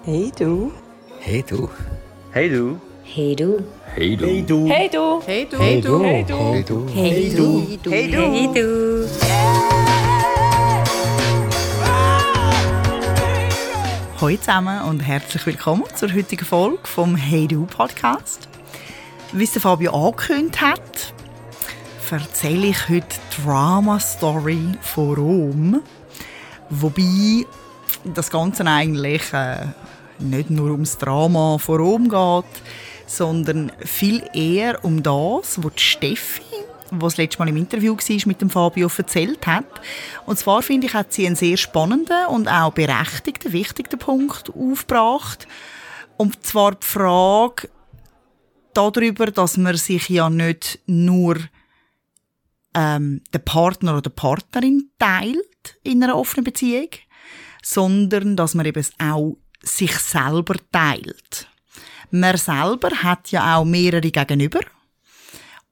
Hey du. Hey du. Hey du. Hey du. Hey du. Hey du. Hey du. Hey du. Hey du. Hey du. Hey du. Hey du. Hey du. Hey du. Hallo zusammen und herzlich willkommen zur heutigen Folge vom Hey Du Podcast. Wie es Fabio angekündigt hat, erzähle ich heute die Drama Story von Rom. Wobei das Ganze eigentlich äh, nicht nur ums Drama von Rom geht, sondern viel eher um das, was Steffi, was das letzte Mal im Interview war, mit dem Fabio erzählt hat. Und zwar finde ich, hat sie einen sehr spannenden und auch berechtigten, wichtigen Punkt aufgebracht. Und zwar die Frage darüber, dass man sich ja nicht nur ähm, den Partner oder die Partnerin teilt in einer offenen Beziehung, sondern dass man eben auch sich selber teilt. Man selber hat ja auch mehrere Gegenüber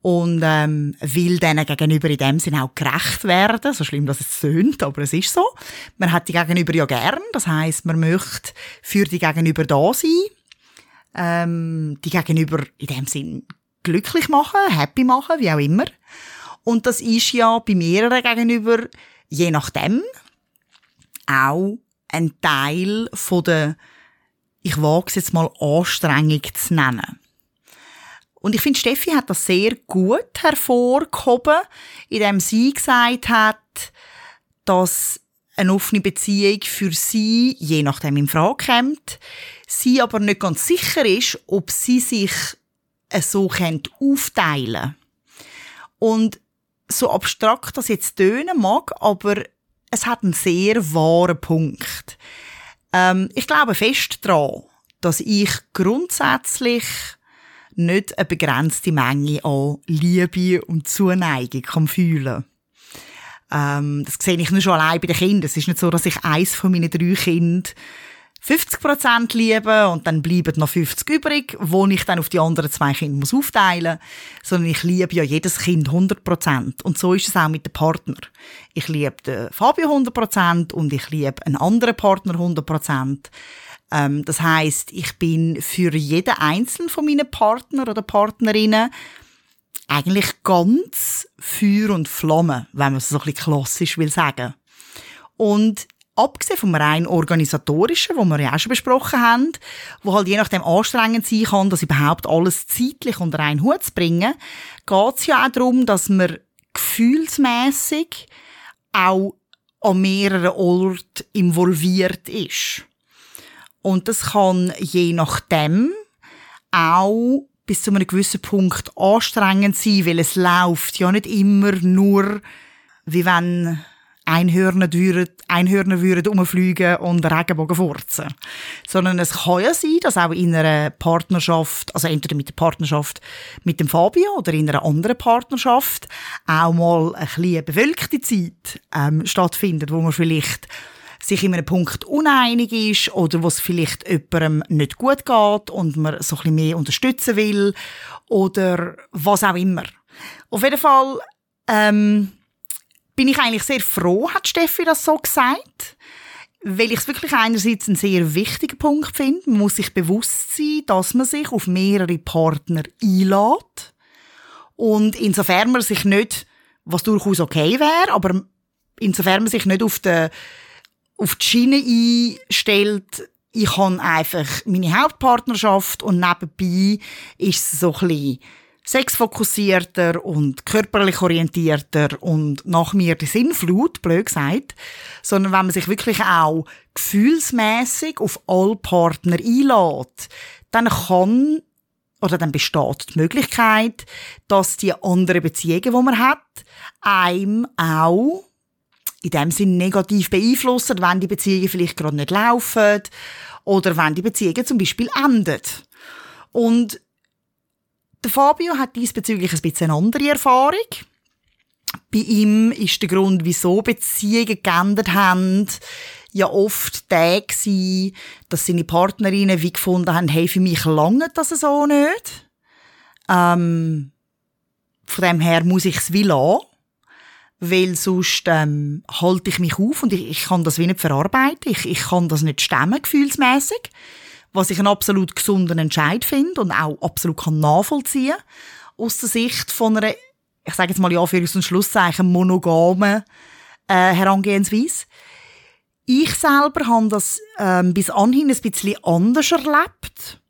und ähm, will denen gegenüber in dem Sinne auch gerecht werden, so schlimm dass es tönt, aber es ist so. Man hat die Gegenüber ja gern, das heißt, man möchte für die Gegenüber da sein, ähm, die Gegenüber in dem Sinn glücklich machen, happy machen, wie auch immer. Und das ist ja bei mehreren Gegenüber, je nachdem, auch ein Teil von der, ich wage es jetzt mal Anstrengung zu nennen. Und ich finde, Steffi hat das sehr gut hervorgehoben, indem sie gesagt hat, dass eine offene Beziehung für sie, je nachdem in Frage kommt, sie aber nicht ganz sicher ist, ob sie sich so aufteilen Und so abstrakt das jetzt tönen mag, aber es hat einen sehr wahren Punkt. Ähm, ich glaube fest daran, dass ich grundsätzlich nicht eine begrenzte Menge an Liebe und Zuneigung kann fühlen ähm, Das sehe ich nur schon allein bei den Kindern. Es ist nicht so, dass ich eins von meinen drei Kindern 50% liebe und dann bleiben noch 50 übrig, wo ich dann auf die anderen zwei Kinder muss aufteilen muss, sondern ich liebe ja jedes Kind 100%. Und so ist es auch mit dem Partner. Ich liebe den Fabio 100% und ich liebe einen anderen Partner 100%. Ähm, das heißt, ich bin für jeden einzelnen von meinen Partner oder Partnerinnen eigentlich ganz Feuer und Flamme, wenn man es so ein bisschen klassisch will sagen. Und abgesehen vom rein organisatorischen, wo wir ja auch schon besprochen haben, wo halt je nachdem anstrengend sein kann, das überhaupt alles zeitlich unter einen Hut zu bringen, geht es ja auch darum, dass man gefühlsmäßig auch an mehreren Orten involviert ist. Und das kann je nachdem auch bis zu einem gewissen Punkt anstrengend sein, weil es läuft ja nicht immer nur, wie wenn Einhörner würden, Einhörner würden umfliegen und Regenbogen furzen. Sondern es kann ja sein, dass auch in einer Partnerschaft, also entweder mit der Partnerschaft mit dem Fabio oder in einer anderen Partnerschaft, auch mal ein bisschen bewölkte Zeit ähm, stattfindet, wo man vielleicht sich in einem Punkt uneinig ist oder wo es vielleicht jemandem nicht gut geht und man so ein bisschen mehr unterstützen will oder was auch immer. Auf jeden Fall ähm, bin ich eigentlich sehr froh, hat Steffi das so gesagt, weil ich es wirklich einerseits einen sehr wichtigen Punkt finde. Man muss sich bewusst sein, dass man sich auf mehrere Partner einlädt und insofern man sich nicht, was durchaus okay wäre, aber insofern man sich nicht auf den auf die Schiene einstellt, ich habe einfach meine Hauptpartnerschaft und nebenbei ist es so ein bisschen sexfokussierter und körperlich orientierter und nach mir die Sinnflut, blöd gesagt, sondern wenn man sich wirklich auch gefühlsmäßig auf alle Partner einlädt, dann kann oder dann besteht die Möglichkeit, dass die anderen Beziehungen, die man hat, einem auch in dem Sinn negativ beeinflussen, wenn die Beziehungen vielleicht gerade nicht laufen oder wenn die Beziehungen zum Beispiel enden. Und der Fabio hat diesbezüglich ein bisschen eine andere Erfahrung. Bei ihm ist der Grund, wieso Beziehungen geändert haben, ja oft der gewesen, dass seine Partnerinnen wie gefunden haben, hey, für mich lange das so nicht. Ähm, von dem her muss ich es wie lassen. weil sonst ähm, halte ich mich auf und ich, ich kann das wie nicht verarbeiten. Ich, ich kann das nicht stemmen, gefühlsmäßig. Was ich einen absolut gesunden Entscheid finde und auch absolut kann nachvollziehen aus der Sicht von einer, ich sage jetzt mal ja für und Schlusszeichen, monogamen äh, Herangehensweise. Ich selber habe das ähm, bis anhin ein bisschen anders erlebt.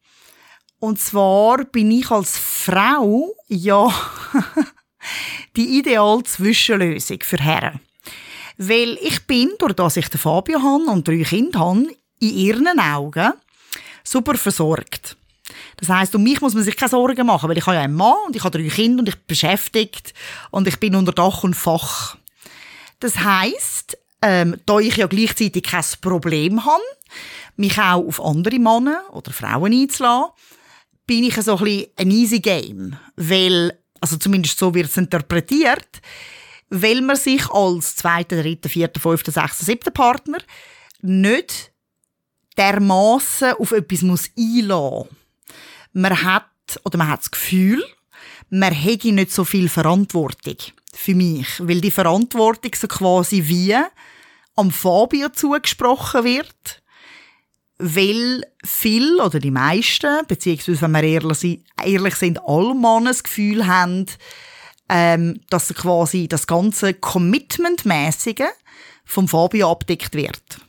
Und zwar bin ich als Frau ja die ideale Zwischenlösung für Herren. Weil ich bin, durch dass ich den Fabio habe und drei Kinder habe, in ihren Augen super versorgt. Das heißt, um mich muss man sich keine Sorgen machen, weil ich habe ja einen Mann und ich habe drei Kinder und ich bin beschäftigt und ich bin unter Dach und Fach. Das heißt, ähm, da ich ja gleichzeitig kein Problem habe, mich auch auf andere Männer oder Frauen einzulassen, bin ich so ein bisschen ein easy game, weil also zumindest so wird es interpretiert, weil man sich als zweiter, dritter, vierter, fünfter, sechster, siebter Partner nicht dermaßen auf etwas muss einlassen. Man hat oder man hat das Gefühl, man hätte nicht so viel Verantwortung für mich, weil die Verantwortung so quasi wie am Fabio zugesprochen wird weil viel oder die meisten, beziehungsweise wenn wir ehrlich, ehrlich sind, alle Männer das Gefühl haben, ähm, dass quasi das ganze Commitment-mäßige vom Fabio abdeckt wird.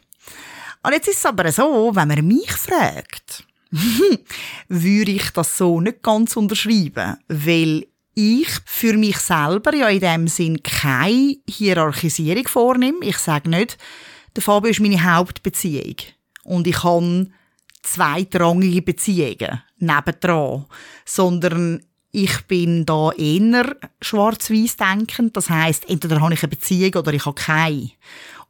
Und jetzt ist es aber so, wenn man mich fragt, würde ich das so nicht ganz unterschreiben, weil ich für mich selber ja in dem Sinn keine Hierarchisierung vornehme. Ich sage nicht, der Fabio ist meine Hauptbeziehung und ich habe zweitrangige Beziehungen nebendran, sondern ich bin da eher schwarz-weiß denkend. Das heißt, entweder habe ich eine Beziehung oder ich habe keine.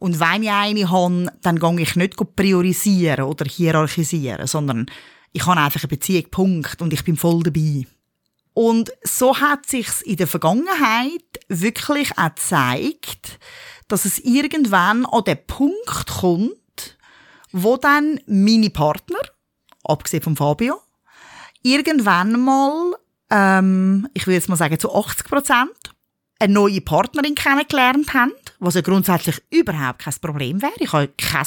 Und wenn ich eine habe, dann gehe ich nicht priorisieren oder hierarchisieren, sondern ich habe einfach eine Beziehung, Punkt, und ich bin voll dabei. Und so hat sich's in der Vergangenheit wirklich auch gezeigt, dass es irgendwann an den Punkt kommt, wo dann meine Partner, abgesehen von Fabio, irgendwann mal, ähm, ich will jetzt mal sagen zu 80 Prozent, eine neue Partnerin kennengelernt haben, was ja grundsätzlich überhaupt kein Problem wäre. Ich habe kein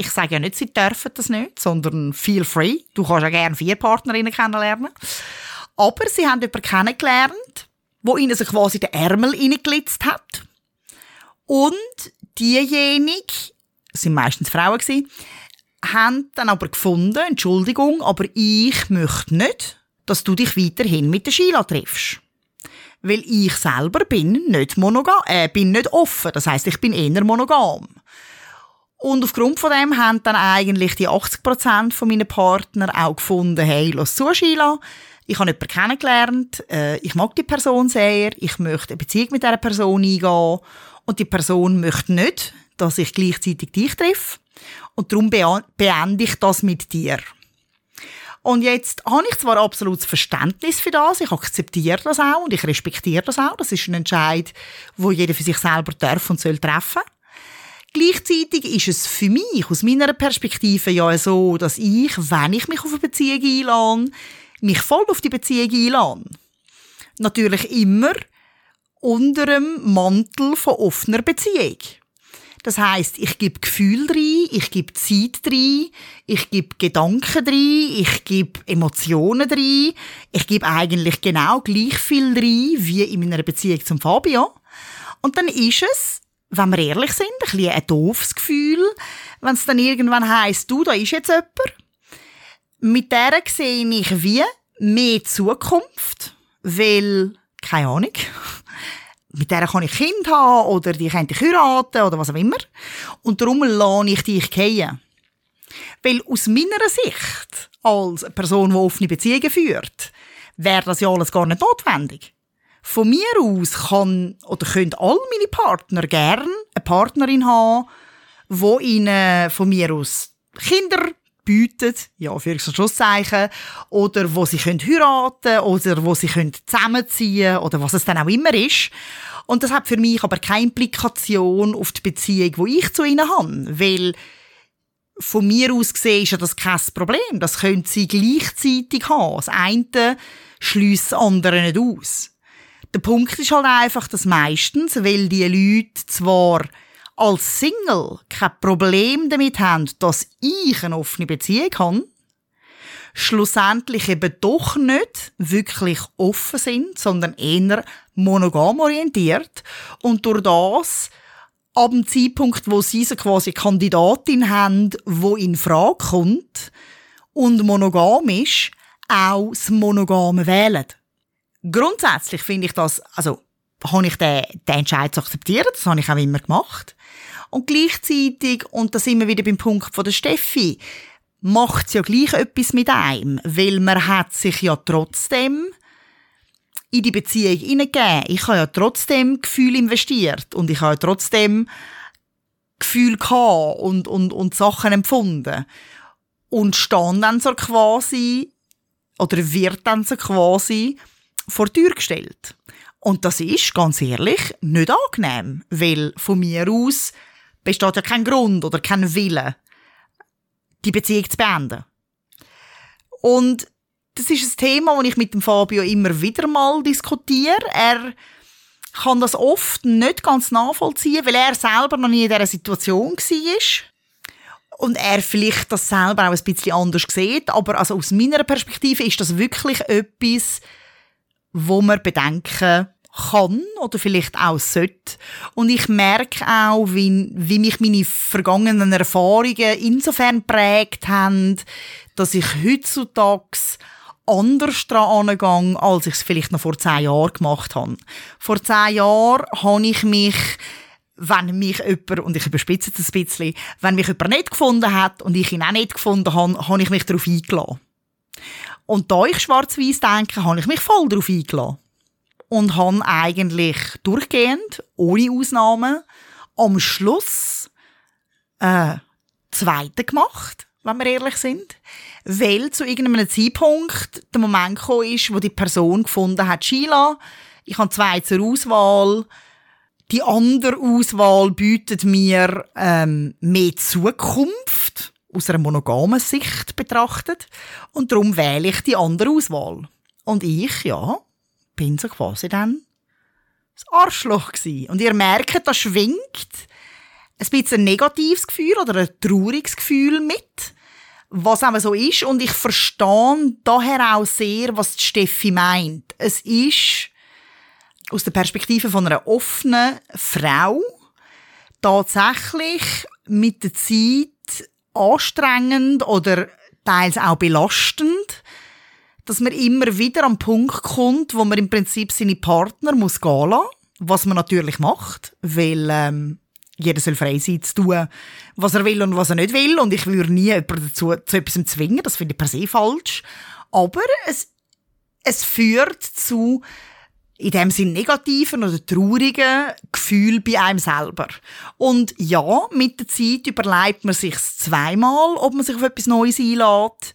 ich sage ja nicht, sie dürfen das nicht, sondern feel free. Du kannst ja gerne vier Partnerinnen kennenlernen. Aber sie haben jemanden kennengelernt, wo ihnen so quasi den Ärmel reingelitzt hat. Und diejenige, es sind meistens Frauen haben dann aber gefunden, Entschuldigung, aber ich möchte nicht, dass du dich weiterhin mit der Sheila triffst. Weil ich selber bin nicht monogam, äh, bin nicht offen. Das heißt, ich bin eher monogam. Und aufgrund von dem haben dann eigentlich die 80% von meinen Partner auch gefunden, hey, lass zu, Sheila. Ich habe jemanden kennengelernt, äh, ich mag die Person sehr, ich möchte eine Beziehung mit dieser Person eingehen und die Person möchte nicht, dass ich gleichzeitig dich treffe. Und darum beende ich das mit dir. Und jetzt habe ich zwar absolutes Verständnis für das, ich akzeptiere das auch und ich respektiere das auch. Das ist ein Entscheid, wo jeder für sich selber darf und soll treffen. Gleichzeitig ist es für mich aus meiner Perspektive ja so, dass ich, wenn ich mich auf eine Beziehung einlade, mich voll auf die Beziehung einlade. Natürlich immer unter dem Mantel von offener Beziehung. Das heißt, ich gebe Gefühl rein, ich gebe Zeit rein, ich gebe Gedanken rein, ich gebe Emotionen rein, ich gebe eigentlich genau gleich viel rein wie in meiner Beziehung zum Fabio. Und dann ist es, wenn wir ehrlich sind, ein bisschen ein doofes Gefühl, wenn es dann irgendwann heisst, du, da ist jetzt jemand. Mit der sehe ich wie mehr Zukunft, weil, keine Ahnung, mit der kann ich Kind haben oder die könnte ich heiraten oder was auch immer. Und darum lade ich dich gehen. Weil aus meiner Sicht, als Person, die offene Beziehungen führt, wäre das ja alles gar nicht notwendig. Von mir aus kann oder können all meine Partner gerne eine Partnerin haben, wo ihnen von mir aus Kinder bietet, ja, für Schlusszeichen, oder wo sie können heiraten oder wo sie können zusammenziehen oder was es dann auch immer ist. Und das hat für mich aber keine Implikation auf die Beziehung, die ich zu ihnen habe, weil von mir aus gesehen ist ja das kein Problem. Das können sie gleichzeitig haben. Das eine schließt das andere nicht aus. Der Punkt ist halt einfach, dass meistens, weil die Leute zwar als Single kein Problem damit haben, dass ich eine offene Beziehung habe, schlussendlich eben doch nicht wirklich offen sind, sondern eher monogam orientiert und durch das ab dem Zeitpunkt, wo sie so quasi Kandidatin haben, wo in Frage kommt und monogam ist, auch das Monogame wählen. Grundsätzlich finde ich das, also habe ich den, den Entscheid zu akzeptieren, das habe ich auch immer gemacht. Und gleichzeitig, und da sind wir wieder beim Punkt von der Steffi, macht es ja gleich etwas mit einem, weil man hat sich ja trotzdem in die Beziehung hineingegeben. Ich habe ja trotzdem Gefühl investiert und ich habe ja trotzdem Gefühl gehabt und, und, und Sachen empfunden. Und stand dann so quasi, oder wird dann so quasi vor die Tür gestellt. Und das ist, ganz ehrlich, nicht angenehm, weil von mir aus besteht ja kein Grund oder kein Wille, die Beziehung zu beenden. Und das ist ein Thema, das ich mit dem Fabio immer wieder mal diskutiere. Er kann das oft nicht ganz nachvollziehen, weil er selber noch nie in dieser Situation war. Und er vielleicht das selber auch ein bisschen anders sieht. Aber also aus meiner Perspektive ist das wirklich etwas, wo man bedenken kann oder vielleicht auch sollte. Und ich merke auch, wie, wie mich meine vergangenen Erfahrungen insofern prägt haben, dass ich heutzutage anders daran angehe, als ich es vielleicht noch vor zehn Jahren gemacht habe. Vor zehn Jahren habe ich mich wenn mich jemand, und ich überspitze es ein bisschen, wenn mich jemand nicht gefunden hat und ich ihn auch nicht gefunden habe, habe ich mich darauf eingeladen. Und da ich schwarz-weiß denke, habe ich mich voll darauf eingeladen und habe eigentlich durchgehend, ohne Ausnahmen, am Schluss äh, zweite gemacht, wenn wir ehrlich sind. Weil zu irgendeinem Zeitpunkt der Moment gekommen ist, wo die Person gefunden hat, Sheila, ich habe zwei zur Auswahl, die andere Auswahl bietet mir ähm, mehr Zukunft aus einer monogamen Sicht betrachtet und darum wähle ich die andere Auswahl. Und ich, ja, bin so quasi dann das Arschloch gewesen. Und ihr merkt, da schwingt ein bisschen ein negatives Gefühl oder ein trauriges Gefühl mit, was auch so ist. Und ich verstehe daher auch sehr, was Steffi meint. Es ist aus der Perspektive von einer offenen Frau tatsächlich mit der Zeit anstrengend oder teils auch belastend, dass man immer wieder am Punkt kommt, wo man im Prinzip seine Partner muss gehen lassen, was man natürlich macht, weil ähm, jeder soll frei sein zu tun, was er will und was er nicht will. Und ich würde nie jemanden dazu zu etwas zwingen, das finde ich per se falsch, aber es, es führt zu in dem Sinn negativen oder traurigen Gefühl bei einem selber. Und ja, mit der Zeit überlegt man sich zweimal, ob man sich auf etwas Neues einlädt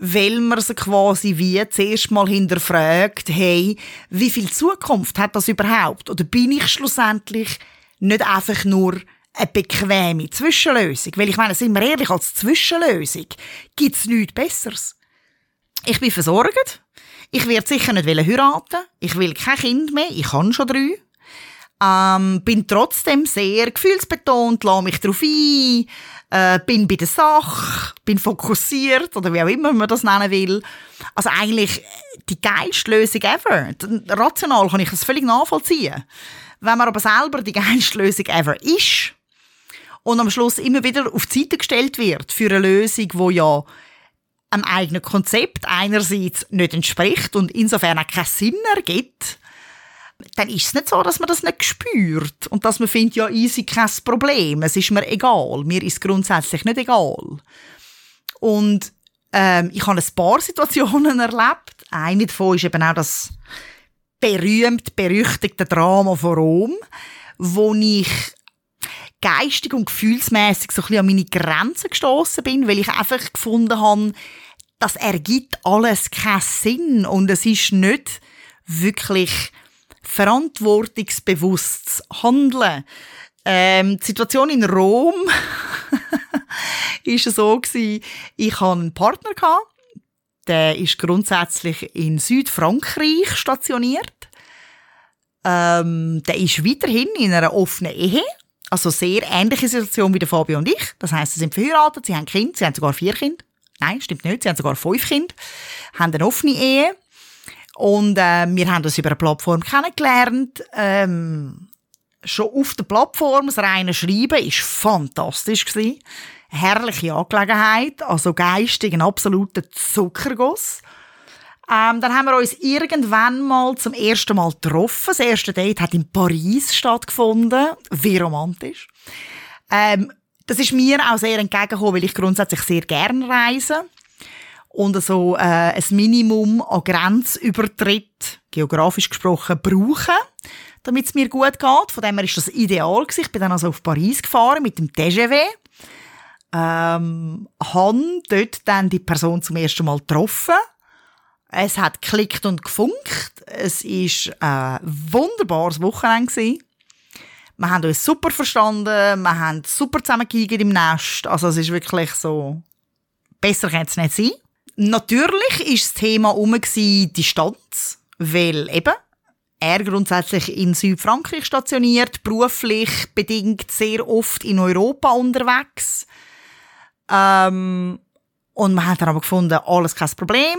weil man sie quasi wie zuerst mal hinterfragt, hey, wie viel Zukunft hat das überhaupt? Oder bin ich schlussendlich nicht einfach nur eine bequeme Zwischenlösung? Weil ich meine, sind wir ehrlich, als Zwischenlösung gibt's nichts Besseres. Ich bin versorgt. Ich werde sicher nicht heiraten. Ich will kein Kind mehr. Ich habe schon drei. Ähm, bin trotzdem sehr gefühlsbetont, lasse mich darauf ein, äh, bin bei der Sache, bin fokussiert oder wie auch immer man das nennen will. Also eigentlich die geilste Lösung ever. Rational kann ich das völlig nachvollziehen. Wenn man aber selber die geilste Lösung ever ist und am Schluss immer wieder auf die Seite gestellt wird für eine Lösung, wo ja einem eigenen Konzept einerseits nicht entspricht und insofern auch keinen Sinn ergibt, dann ist es nicht so, dass man das nicht spürt und dass man findet, ja, easy, kein Problem, es ist mir egal. Mir ist grundsätzlich nicht egal. Und ähm, ich habe ein paar Situationen erlebt. Eine davon ist eben auch das berühmt berüchtigte Drama von Rom, wo ich geistig und gefühlsmäßig so ein bisschen an meine Grenzen gestoßen bin, weil ich einfach gefunden habe, das ergibt alles keinen Sinn und es ist nicht wirklich verantwortungsbewusstes Handeln. Ähm, die Situation in Rom ist so gewesen, ich hatte einen Partner der ist grundsätzlich in Südfrankreich stationiert. ähm, der ist weiterhin in einer offenen Ehe. Also sehr ähnliche Situation wie der Fabio und ich. Das heißt, sie sind verheiratet, sie haben Kinder, sie haben sogar vier Kinder. Nein, stimmt nicht, sie haben sogar fünf Kinder, haben eine offene Ehe. Und äh, wir haben uns über eine Plattform kennengelernt. Ähm, schon auf der Plattform, das reine Schreiben ist fantastisch gewesen. Herrliche Angelegenheit, also geistig ein absoluter Zuckerguss. Ähm, dann haben wir uns irgendwann mal zum ersten Mal getroffen. Das erste Date hat in Paris stattgefunden. Wie romantisch. Ähm, das ist mir auch sehr entgegengekommen, weil ich grundsätzlich sehr gerne reise und so äh, ein Minimum an Grenzübertritt, geografisch gesprochen, brauchen, damit es mir gut geht. Von dem her ist das ideal gewesen. Ich bin dann also auf Paris gefahren mit dem TGV. Ähm, han dort dann die Person zum ersten Mal getroffen. Es hat geklickt und gefunkt. Es ist ein wunderbares Wochenende gewesen. Wir haben uns super verstanden, wir haben super zusammengegangen im Nest. Also es ist wirklich so, besser kann es nicht sein. Natürlich ist das Thema um Distanz, weil eben er grundsätzlich in Südfrankreich stationiert, beruflich bedingt sehr oft in Europa unterwegs. Ähm, und man hat dann aber gefunden, alles kein Problem.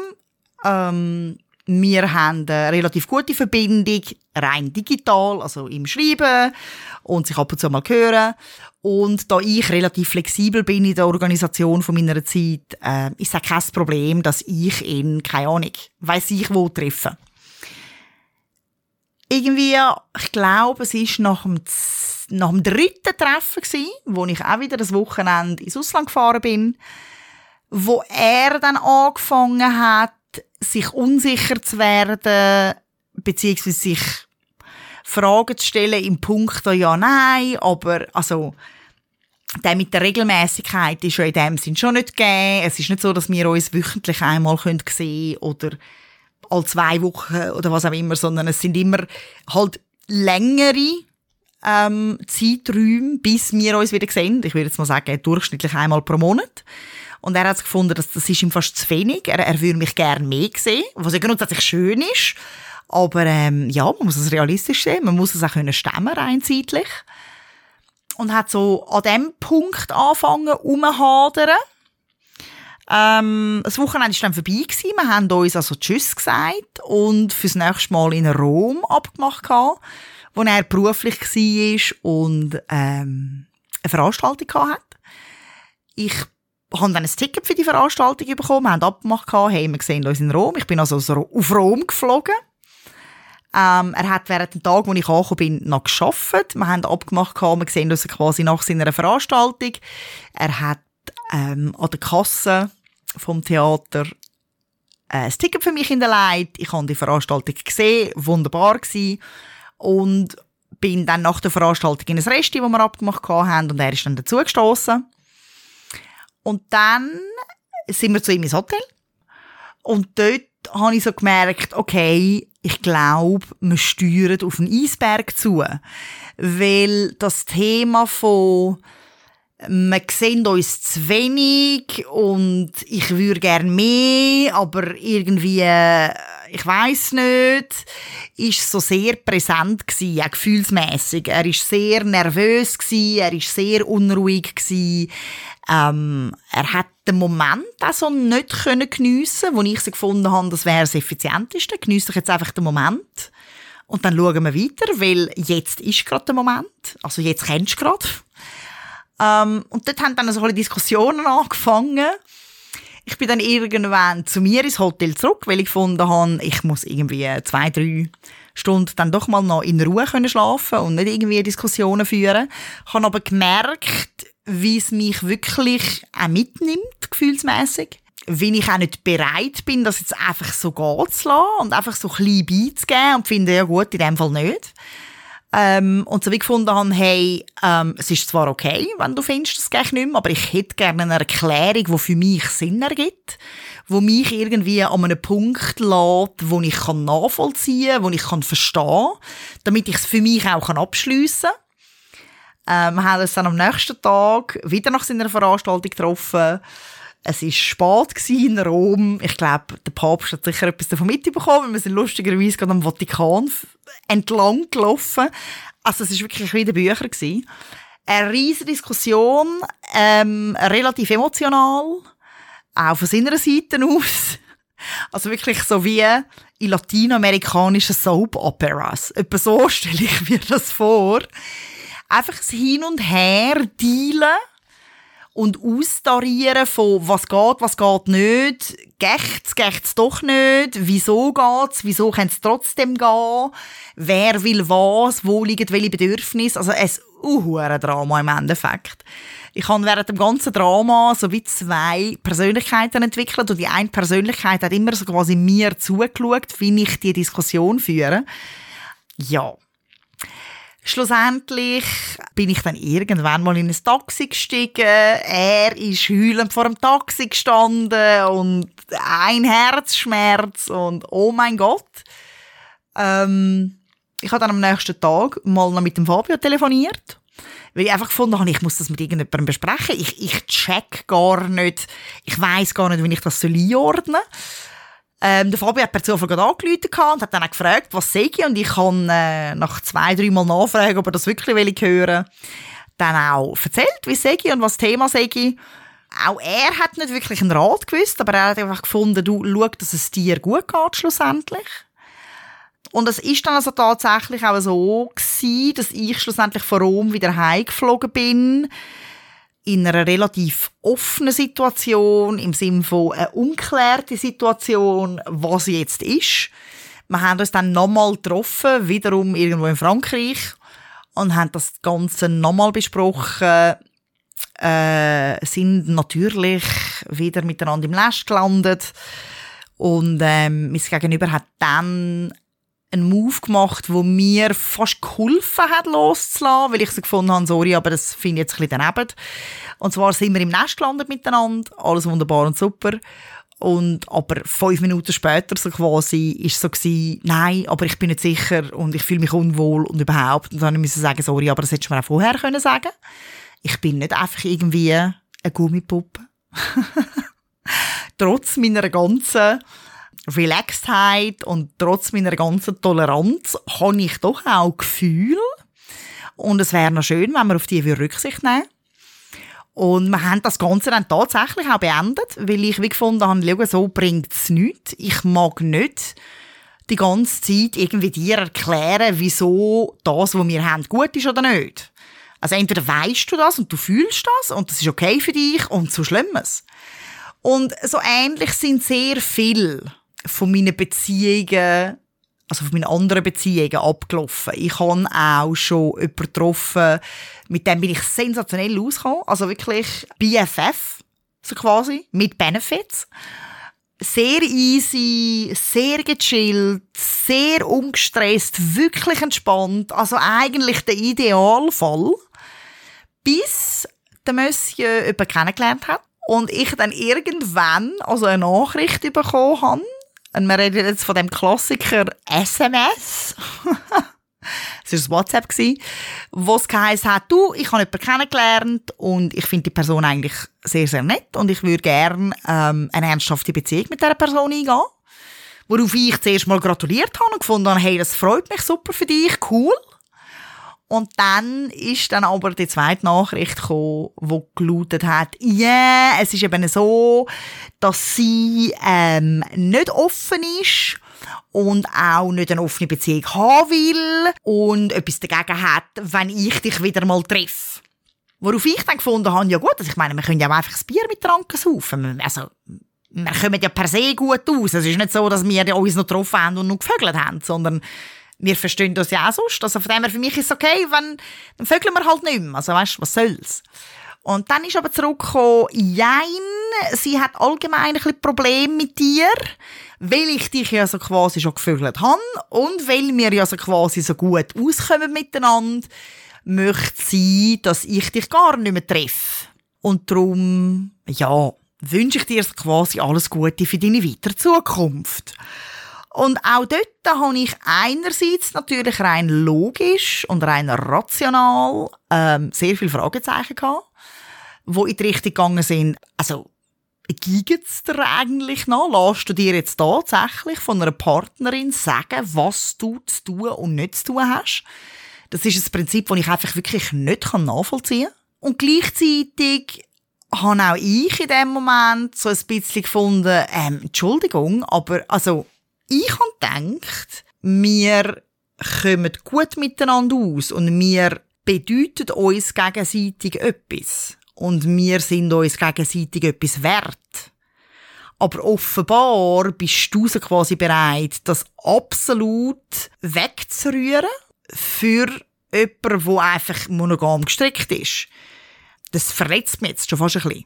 Ähm, wir haben eine relativ gute Verbindung, rein digital, also im Schreiben und sich ab und zu mal hören. Und da ich relativ flexibel bin in der Organisation von meiner Zeit, äh, ist es kein Problem, dass ich ihn, keine Ahnung, weiss ich wo treffe. Irgendwie, ich glaube, es ist nach dem, nach dem dritten Treffen gewesen, wo ich auch wieder das Wochenende ins Ausland gefahren bin, wo er dann angefangen hat, sich unsicher zu werden, beziehungsweise sich Fragen zu stellen im Punkt ja, nein, aber also der mit der Regelmäßigkeit ist ja in dem Sinn schon nicht gegeben. Es ist nicht so, dass wir uns wöchentlich einmal sehen können oder all zwei Wochen oder was auch immer, sondern es sind immer halt längere ähm, Zeiträume, bis wir uns wieder sehen. Ich würde jetzt mal sagen, durchschnittlich einmal pro Monat. Und er hat gefunden, dass das ist ihm fast zu wenig. Er, er würde mich gerne mehr sehen, was ja grundsätzlich schön ist. Aber ähm, ja, man muss es realistisch sehen. Man muss es auch können stemmen, rein zeitlich. Und hat so an dem Punkt angefangen, umhadern. Ähm, das Wochenende war dann vorbei. Gewesen. Wir haben uns also Tschüss gesagt und fürs nächste Mal in Rom abgemacht, wo er beruflich war und ähm, eine Veranstaltung hatte. Ich haben dann ein Ticket für die Veranstaltung bekommen, haben abgemacht, hey, wir sehen uns in Rom. Ich bin also auf Rom geflogen. Ähm, er hat während dem Tag, wo ich angekommen bin, noch geschafft. Wir haben abgemacht, wir sehen uns quasi nach seiner Veranstaltung. Er hat ähm, an der Kasse vom Theater äh, ein Ticket für mich hinterlegt. Ich habe die Veranstaltung gesehen, wunderbar gewesen. Und bin dann nach der Veranstaltung in ein Resti, wo wir abgemacht haben, und er ist dann dazugestoßen. Und dann sind wir zu ihm ins Hotel. Und dort habe ich so gemerkt, okay, ich glaube, wir steuern auf einen Eisberg zu. Weil das Thema von wir sehen uns zu wenig und ich würde gerne mehr, aber irgendwie, äh, ich weiß nicht, ist so sehr präsent gewesen, auch gefühlsmässig. Er ist sehr nervös gewesen, er ist sehr unruhig gewesen. Ähm, er hat den Moment auch nicht können geniessen, wo ich so gefunden habe, das wäre das Effizienteste. Geniesse ich jetzt einfach den Moment. Und dann schauen wir weiter, weil jetzt ist gerade der Moment. Also jetzt kennst du gerade. Ähm, und dort haben dann so ein Diskussionen angefangen. Ich bin dann irgendwann zu mir ins Hotel zurück, weil ich gefunden habe, ich muss irgendwie zwei, drei Stunden dann doch mal noch in Ruhe können schlafen und nicht irgendwie Diskussionen führen. Ich habe aber gemerkt, wie es mich wirklich auch mitnimmt, gefühlsmäßig. Wie ich auch nicht bereit bin, das jetzt einfach so gehen zu lassen und einfach so klein beizugeben und finde, ja gut, in dem Fall nicht. Ähm, und so wie gefunden habe, hey, ähm, es ist zwar okay, wenn du findest, es geht nicht mehr, aber ich hätte gerne eine Erklärung, die für mich Sinn ergibt, wo mich irgendwie an einem Punkt lässt, wo ich kann nachvollziehen kann, wo ich kann verstehen damit ich es für mich auch abschliessen kann. Ähm, wir haben uns dann am nächsten Tag wieder nach seiner Veranstaltung getroffen Es war spät in Rom. Ich glaube, der Papst hat sicher etwas davon mitbekommen. Wir sind lustigerweise gerade am Vatikan entlang gelaufen. Also es war wirklich wie in den Büchern. Gewesen. Eine riesige Diskussion, ähm, relativ emotional, auch von seiner Seite aus. Also wirklich so wie in lateinamerikanischen Soap-Operas. Etwa so stelle ich mir das vor. Einfach das Hin und Her dealen und austarieren von was geht, was geht nicht, geht's, geht's doch nicht, wieso geht's, wieso kann es trotzdem gehen, wer will was, wo liegen welche Bedürfnisse, also ein uhuere Drama im Endeffekt. Ich habe während dem ganzen Drama so wie zwei Persönlichkeiten entwickelt und die eine Persönlichkeit hat immer so quasi mir zugeschaut, wie ich die Diskussion führe. Ja, Schlussendlich bin ich dann irgendwann mal in ein Taxi gestiegen. Er ist heulend vor dem Taxi gestanden und ein Herzschmerz und oh mein Gott. Ähm, ich habe dann am nächsten Tag mal noch mit dem Fabio telefoniert. Weil ich einfach gefunden habe, ich muss das mit irgendjemandem besprechen. Ich, ich check gar nicht, ich weiß gar nicht, wie ich das einordnen soll. Ähm, der Fabio hat per Zufall gerade angerufen und hat dann auch gefragt, was sei ich. Und ich kann äh, nach zwei, drei Mal nachfragen, ob er das wirklich will hören Dann auch erzählt, wie sei ich und was Thema sei ich. Auch er hat nicht wirklich einen Rat gewusst, aber er hat einfach gefunden, du, schau, dass es dir gut geht, schlussendlich. Und es ist dann also tatsächlich auch so gewesen, dass ich schlussendlich von Rom wieder heimgeflogen bin in einer relativ offenen Situation, im Sinne von einer unklärten Situation, was jetzt ist. Wir haben uns dann nochmal getroffen, wiederum irgendwo in Frankreich, und haben das Ganze nochmal besprochen, äh, sind natürlich wieder miteinander im Nest gelandet. Und ähm, mein Gegenüber hat dann einen Move gemacht, wo mir fast geholfen hat, loszulassen, weil ich so gefunden habe, sorry, aber das finde ich jetzt ein bisschen daneben. Und zwar sind wir im Nest gelandet miteinander, alles wunderbar und super. Und, aber fünf Minuten später so quasi ist so gewesen, nein, aber ich bin nicht sicher und ich fühle mich unwohl und überhaupt. Und dann musste ich sagen, sorry, aber das hättest du mir auch vorher können sagen. Ich bin nicht einfach irgendwie eine Gummipuppe. Trotz meiner ganzen Relaxedheit und trotz meiner ganzen Toleranz habe ich doch auch Gefühl. Und es wäre noch schön, wenn wir auf die Rücksicht nehmen und wir haben das Ganze dann tatsächlich auch beendet, weil ich wie gefunden habe, so bringt es nichts. Ich mag nicht die ganze Zeit irgendwie dir erklären, wieso das, was wir haben, gut ist oder nicht. Also entweder weißt du das und du fühlst das und das ist okay für dich und so Schlimmes. Und so ähnlich sind sehr viele von meinen Beziehungen, also von meinen anderen Beziehungen abgelaufen. Ich habe auch schon jemanden getroffen, mit dem bin ich sensationell ausgekommen. Also wirklich BFF, so quasi, mit Benefits. Sehr easy, sehr gechillt, sehr ungestresst, wirklich entspannt. Also eigentlich der Idealfall. Bis der Monsieur jemanden kennengelernt hat und ich dann irgendwann also eine Nachricht bekommen habe, und wir reden jetzt von dem Klassiker SMS. Es war WhatsApp, wo es geheißen hat, du, ich habe jemanden kennengelernt und ich finde die Person eigentlich sehr, sehr nett und ich würde gerne ähm, eine ernsthafte Beziehung mit dieser Person eingehen. Worauf ich zuerst mal gratuliert habe und gefunden habe, hey, das freut mich super für dich, cool. Und dann ist dann aber die zweite Nachricht gekommen, die gelautet hat, ja, yeah, es ist eben so, dass sie ähm, nicht offen ist und auch nicht eine offene Beziehung haben will und etwas dagegen hat, wenn ich dich wieder mal treffe. Worauf ich dann gefunden habe, ja gut, also ich meine, wir können ja auch einfach das Bier mit Tranken saufen. Also, wir kommen ja per se gut aus. Es ist nicht so, dass wir uns noch getroffen haben und noch gevögelt haben, sondern wir verstehen das ja auch sonst. Also von dem her, für mich ist es okay, wenn, dann vögeln wir halt nicht mehr. Also weißt, was soll's? Und dann ist aber zurückgekommen, jein, sie hat allgemein ein bisschen Probleme mit dir, weil ich dich ja so quasi schon gevögelt habe und weil wir ja so quasi so gut auskommen miteinander, möchte sie, dass ich dich gar nicht mehr treffe. Und darum, ja, wünsche ich dir quasi alles Gute für deine weitere Zukunft. Und auch dort habe ich einerseits natürlich rein logisch und rein rational ähm, sehr viele Fragezeichen gehabt, wo in die Richtung gegangen sind. Also, Geht es dir eigentlich noch? Lässt du dir jetzt tatsächlich von einer Partnerin sagen, was du zu tun und nicht zu tun hast? Das ist ein Prinzip, das ich einfach wirklich nicht nachvollziehen kann. Und gleichzeitig habe auch ich in dem Moment so ein bisschen gefunden, ähm, Entschuldigung, aber also ich habe gedacht, wir kommen gut miteinander aus und wir bedeuten uns gegenseitig etwas. Und wir sind uns gegenseitig etwas wert. Aber offenbar bist du so quasi bereit, das absolut wegzurühren für jemanden, der einfach monogam gestrickt ist. Das verletzt mich jetzt schon fast ein bisschen.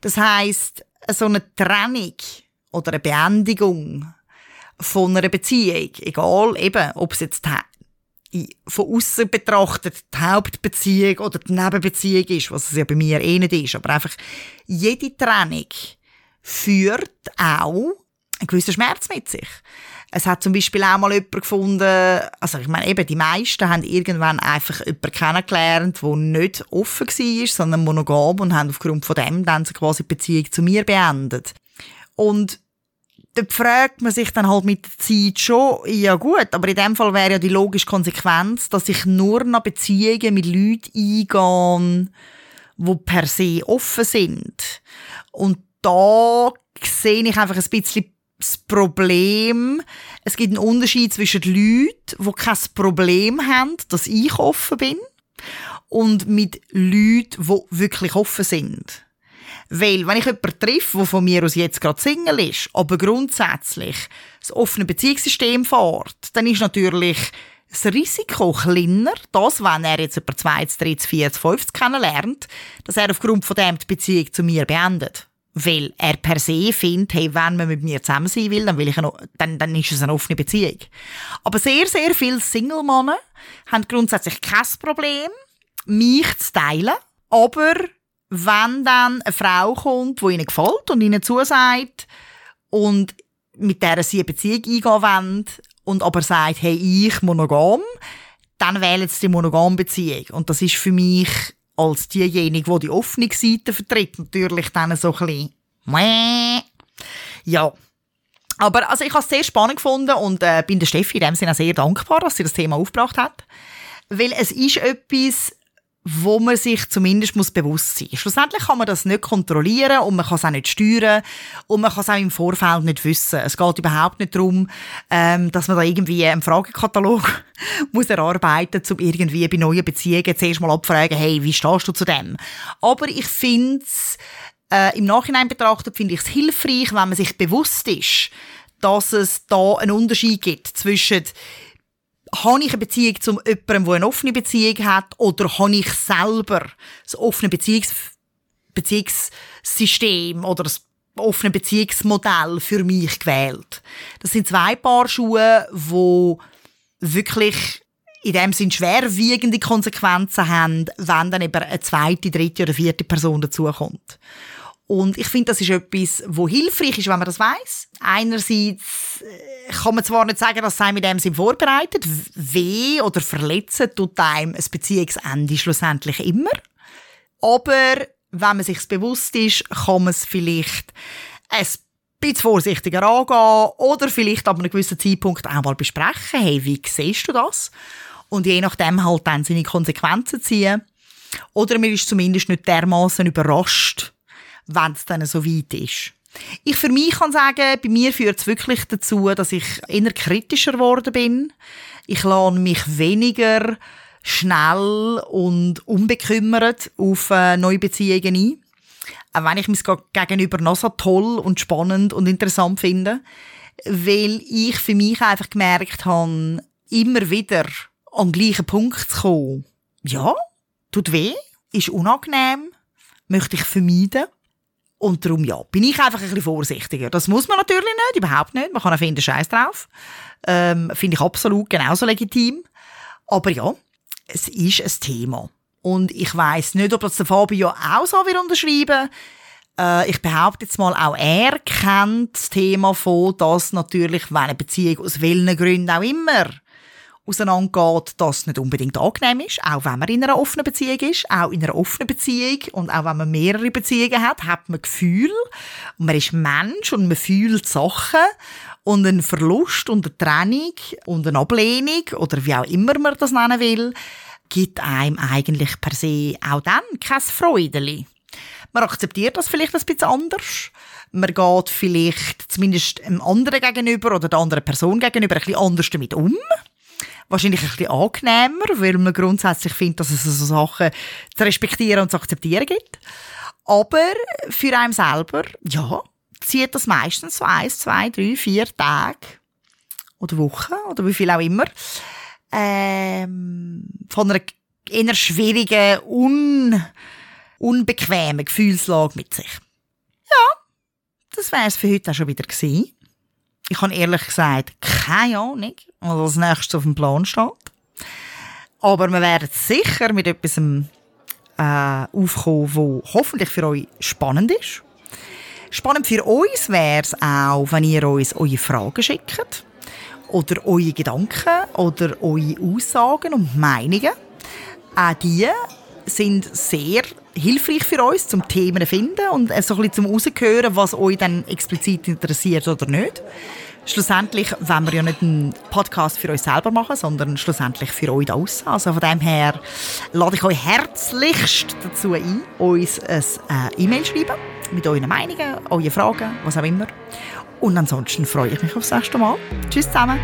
Das heisst, so eine Trennung oder eine Beendigung von einer Beziehung, egal eben, ob es jetzt von außen betrachtet die Hauptbeziehung oder die Nebenbeziehung ist, was es ja bei mir eh nicht ist, aber einfach jede Trennung führt auch einen gewissen Schmerz mit sich. Es hat zum Beispiel auch mal jemand gefunden, also ich meine eben, die meisten haben irgendwann einfach jemanden kennengelernt, der nicht offen war, sondern monogam und haben aufgrund von dem dann quasi die Beziehung zu mir beendet. Und da fragt man sich dann halt mit der Zeit schon, ja gut, aber in dem Fall wäre ja die logische Konsequenz, dass ich nur noch Beziehungen mit Leuten eingehe, die per se offen sind. Und da sehe ich einfach ein bisschen das Problem, es gibt einen Unterschied zwischen Leuten, die kein Problem haben, dass ich offen bin, und mit Leuten, die wirklich offen sind. Weil, wenn ich jemanden treffe, der von mir aus jetzt gerade Single ist, aber grundsätzlich das offene Beziehungssystem fährt, dann ist natürlich das Risiko kleiner, dass, wenn er jetzt über 2, 3, 4, 5 kennenlernt, dass er aufgrund von dem die Beziehung zu mir beendet. Weil er per se findet, hey, wenn man mit mir zusammen sein will, dann, will ich eine, dann, dann ist es eine offene Beziehung. Aber sehr, sehr viele Single-Männer haben grundsätzlich kein Problem, mich zu teilen, aber wenn dann eine Frau kommt, die ihnen gefällt und ihnen zusagt und mit der sie eine Beziehung eingehen wollen und aber sagt, hey, ich monogam, dann wählen sie die monogame Beziehung. Und das ist für mich als diejenige, die die offene Seite vertritt, natürlich dann so ein bisschen ja. Aber also ich habe es sehr spannend gefunden und äh, bin der Steffi in dem Sinne sehr dankbar, dass sie das Thema aufgebracht hat. Weil es ist etwas, wo man sich zumindest muss bewusst sein muss. Schlussendlich kann man das nicht kontrollieren und man kann es auch nicht steuern und man kann es auch im Vorfeld nicht wissen. Es geht überhaupt nicht darum, ähm, dass man da irgendwie einen Fragekatalog muss erarbeiten muss, um irgendwie bei neuen Beziehungen zuerst mal abfragen, hey, wie stehst du zu dem? Aber ich finde es, äh, im Nachhinein betrachtet, finde ich es hilfreich, wenn man sich bewusst ist, dass es da einen Unterschied gibt zwischen habe ich eine Beziehung zu jemandem, der eine offene Beziehung hat, oder habe ich selber das offene Beziehungs Beziehungssystem oder das offene Beziehungsmodell für mich gewählt? Das sind zwei Paar Schuhe, wo wirklich in dem Sinn schwerwiegende Konsequenzen haben, wenn dann eben eine zweite, dritte oder vierte Person dazukommt. Und ich finde, das ist etwas, wo hilfreich ist, wenn man das weiß. Einerseits äh, kann man zwar nicht sagen, dass sei mit dem Sinn vorbereitet, weh oder verletzen tut einem ein Beziehungsende schlussendlich immer. Aber wenn man sich bewusst ist, kann man es vielleicht ein bisschen vorsichtiger angehen oder vielleicht ab einem gewissen Zeitpunkt auch mal besprechen. Hey, wie siehst du das? Und je nachdem halt dann seine Konsequenzen ziehen. Oder man ist zumindest nicht dermaßen überrascht, wenn es dann so weit ist. Ich für mich kann sagen, bei mir führt es wirklich dazu, dass ich eher kritischer geworden bin. Ich lade mich weniger schnell und unbekümmert auf äh, neue Beziehungen ein. Auch wenn ich mich gegenüber noch so toll und spannend und interessant finde. Weil ich für mich einfach gemerkt habe, immer wieder an den gleichen Punkt zu kommen. Ja, tut weh, ist unangenehm, möchte ich vermeiden. Und darum, ja, bin ich einfach ein bisschen vorsichtiger. Das muss man natürlich nicht, überhaupt nicht. Man kann auch finden, Scheiß drauf. Ähm, Finde ich absolut genauso legitim. Aber ja, es ist ein Thema. Und ich weiß nicht, ob das der Fabio auch so wird unterschreiben äh, Ich behaupte jetzt mal, auch er kennt das Thema von, dass natürlich, wenn eine Beziehung aus welchen Gründen auch immer auseinandergeht, das nicht unbedingt angenehm ist, auch wenn man in einer offenen Beziehung ist, auch in einer offenen Beziehung und auch wenn man mehrere Beziehungen hat, hat man Gefühl und man ist Mensch und man fühlt Sachen und ein Verlust und eine Trennung und eine Ablehnung oder wie auch immer man das nennen will, gibt einem eigentlich per se auch dann kein Freudeli. Man akzeptiert das vielleicht ein bisschen anders. Man geht vielleicht zumindest einem anderen gegenüber oder der anderen Person gegenüber ein bisschen anders damit um. Wahrscheinlich ein bisschen angenehmer, weil man grundsätzlich findet, dass es so Sachen zu respektieren und zu akzeptieren gibt. Aber für einen selber, ja, zieht das meistens so eins, zwei, drei, vier Tage oder Wochen oder wie viel auch immer ähm, von einer eher schwierigen, un unbequemen Gefühlslage mit sich. Ja, das wäre es für heute auch schon wieder gewesen. Ich habe ehrlich gesagt keine Ahnung, was als nächstes auf dem Plan steht. Aber wir werden sicher mit etwas äh, aufkommen, wo hoffentlich für euch spannend ist. Spannend für uns wäre es auch, wenn ihr uns eure Fragen schickt oder eure Gedanken oder eure Aussagen und Meinungen. Auch die sind sehr hilfreich für uns zum Themen finden und so ein bisschen zum rauszuhören, was euch dann explizit interessiert oder nicht. Schlussendlich wollen wir ja nicht einen Podcast für uns selber machen, sondern schlussendlich für euch da draussen. Also von dem her lade ich euch herzlichst dazu ein, uns ein äh, E-Mail schreiben mit euren Meinungen, euren Fragen, was auch immer. Und ansonsten freue ich mich aufs nächste Mal. Tschüss zusammen.